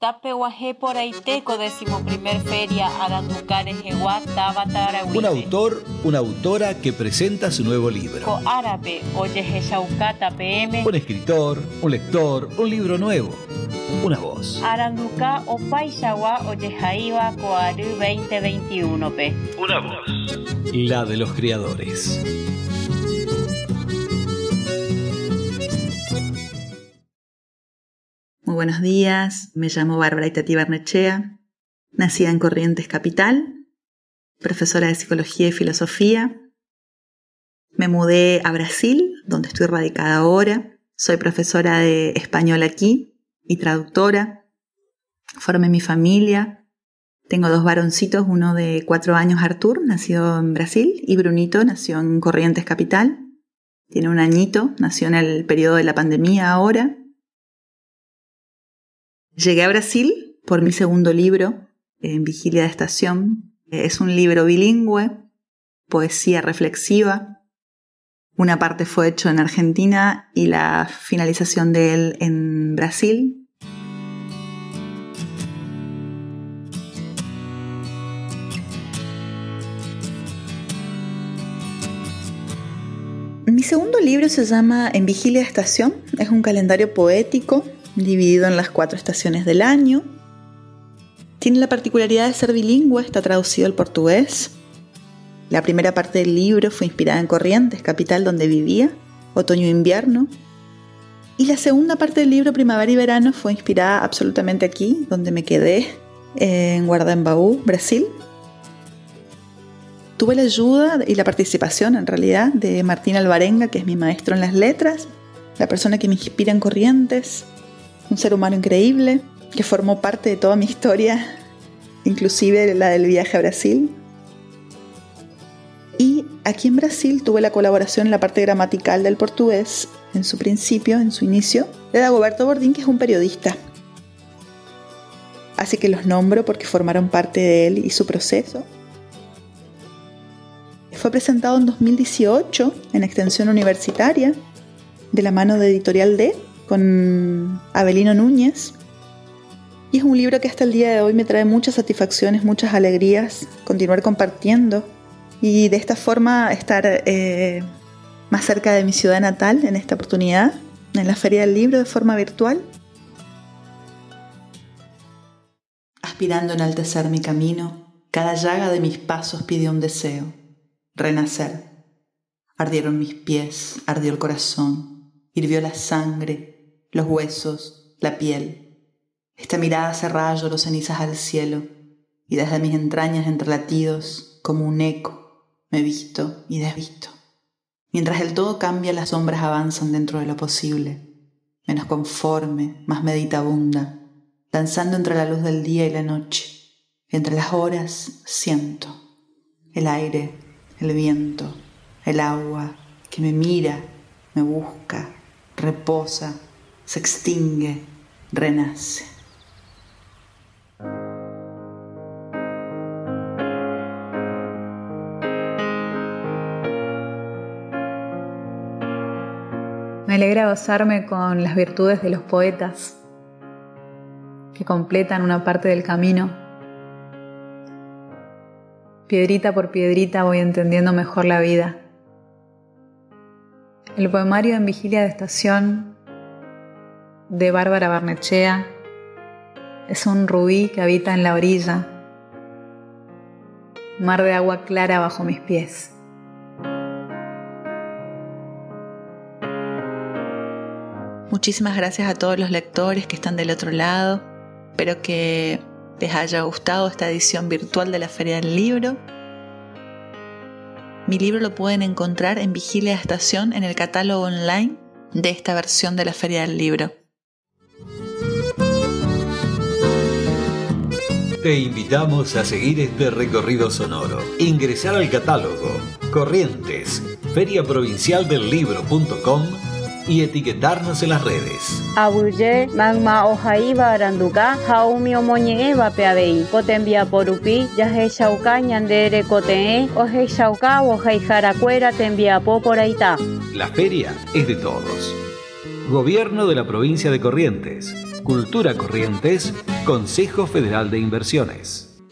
Tapehuajé por Aiteco, décimo primer feria, Aranducare, Jehuá, Tabatarahuite. Un autor, una autora que presenta su nuevo libro. Co árabe, oye PM. Un escritor, un lector, un libro nuevo, una voz. Aranduca, Opaishawa, oye Jaiba, Coaru 2021 P. Una voz. La de los creadores. Buenos días, me llamo Bárbara Itati Barnechea, nacida en Corrientes Capital, profesora de Psicología y Filosofía. Me mudé a Brasil, donde estoy radicada ahora. Soy profesora de español aquí y traductora. Formé mi familia. Tengo dos varoncitos, uno de cuatro años, Artur, nació en Brasil, y Brunito, nació en Corrientes Capital. Tiene un añito, nació en el periodo de la pandemia ahora. Llegué a Brasil por mi segundo libro, En Vigilia de Estación. Es un libro bilingüe, poesía reflexiva. Una parte fue hecho en Argentina y la finalización de él en Brasil. Mi segundo libro se llama En Vigilia de Estación. Es un calendario poético dividido en las cuatro estaciones del año. Tiene la particularidad de ser bilingüe, está traducido al portugués. La primera parte del libro fue inspirada en Corrientes, capital donde vivía, otoño e invierno. Y la segunda parte del libro, Primavera y Verano, fue inspirada absolutamente aquí, donde me quedé, en Guardambaú, Brasil. Tuve la ayuda y la participación, en realidad, de Martín Alvarenga, que es mi maestro en las letras, la persona que me inspira en Corrientes, un ser humano increíble que formó parte de toda mi historia, inclusive la del viaje a Brasil. Y aquí en Brasil tuve la colaboración en la parte gramatical del portugués, en su principio, en su inicio, de Dagoberto Bordín, que es un periodista. Así que los nombro porque formaron parte de él y su proceso. Fue presentado en 2018 en extensión universitaria, de la mano de Editorial D, con Abelino Núñez. Y es un libro que hasta el día de hoy me trae muchas satisfacciones, muchas alegrías, continuar compartiendo y de esta forma estar eh, más cerca de mi ciudad natal en esta oportunidad, en la Feria del Libro de forma virtual. Aspirando a enaltecer mi camino, cada llaga de mis pasos pidió un deseo, renacer. Ardieron mis pies, ardió el corazón, hirvió la sangre, los huesos, la piel. Esta mirada cerrada lloró cenizas al cielo, y desde mis entrañas entre latidos, como un eco, me visto y desvisto. Mientras el todo cambia, las sombras avanzan dentro de lo posible, menos conforme, más meditabunda, danzando entre la luz del día y la noche. Entre las horas siento el aire, el viento, el agua que me mira, me busca, reposa, se extingue, renace. Me alegra gozarme con las virtudes de los poetas que completan una parte del camino. Piedrita por piedrita voy entendiendo mejor la vida. El poemario en Vigilia de Estación de Bárbara Barnechea es un rubí que habita en la orilla, mar de agua clara bajo mis pies. Muchísimas gracias a todos los lectores que están del otro lado. Espero que les haya gustado esta edición virtual de la Feria del Libro. Mi libro lo pueden encontrar en Vigilia Estación en el catálogo online de esta versión de la Feria del Libro. Te invitamos a seguir este recorrido sonoro. Ingresar al catálogo Corrientes, feriaprovincialdelibro.com y etiquetarnos en las redes. Abuye, magma ojaiba aranduka, jaumi omoñeeba peabei, cotenvia porupi, yahe shauka ñandere cotee, oje shauka ojai jaracuera tenvia po por aita. La feria es de todos. Gobierno de la provincia de Corrientes. Cultura Corrientes, Consejo Federal de Inversiones.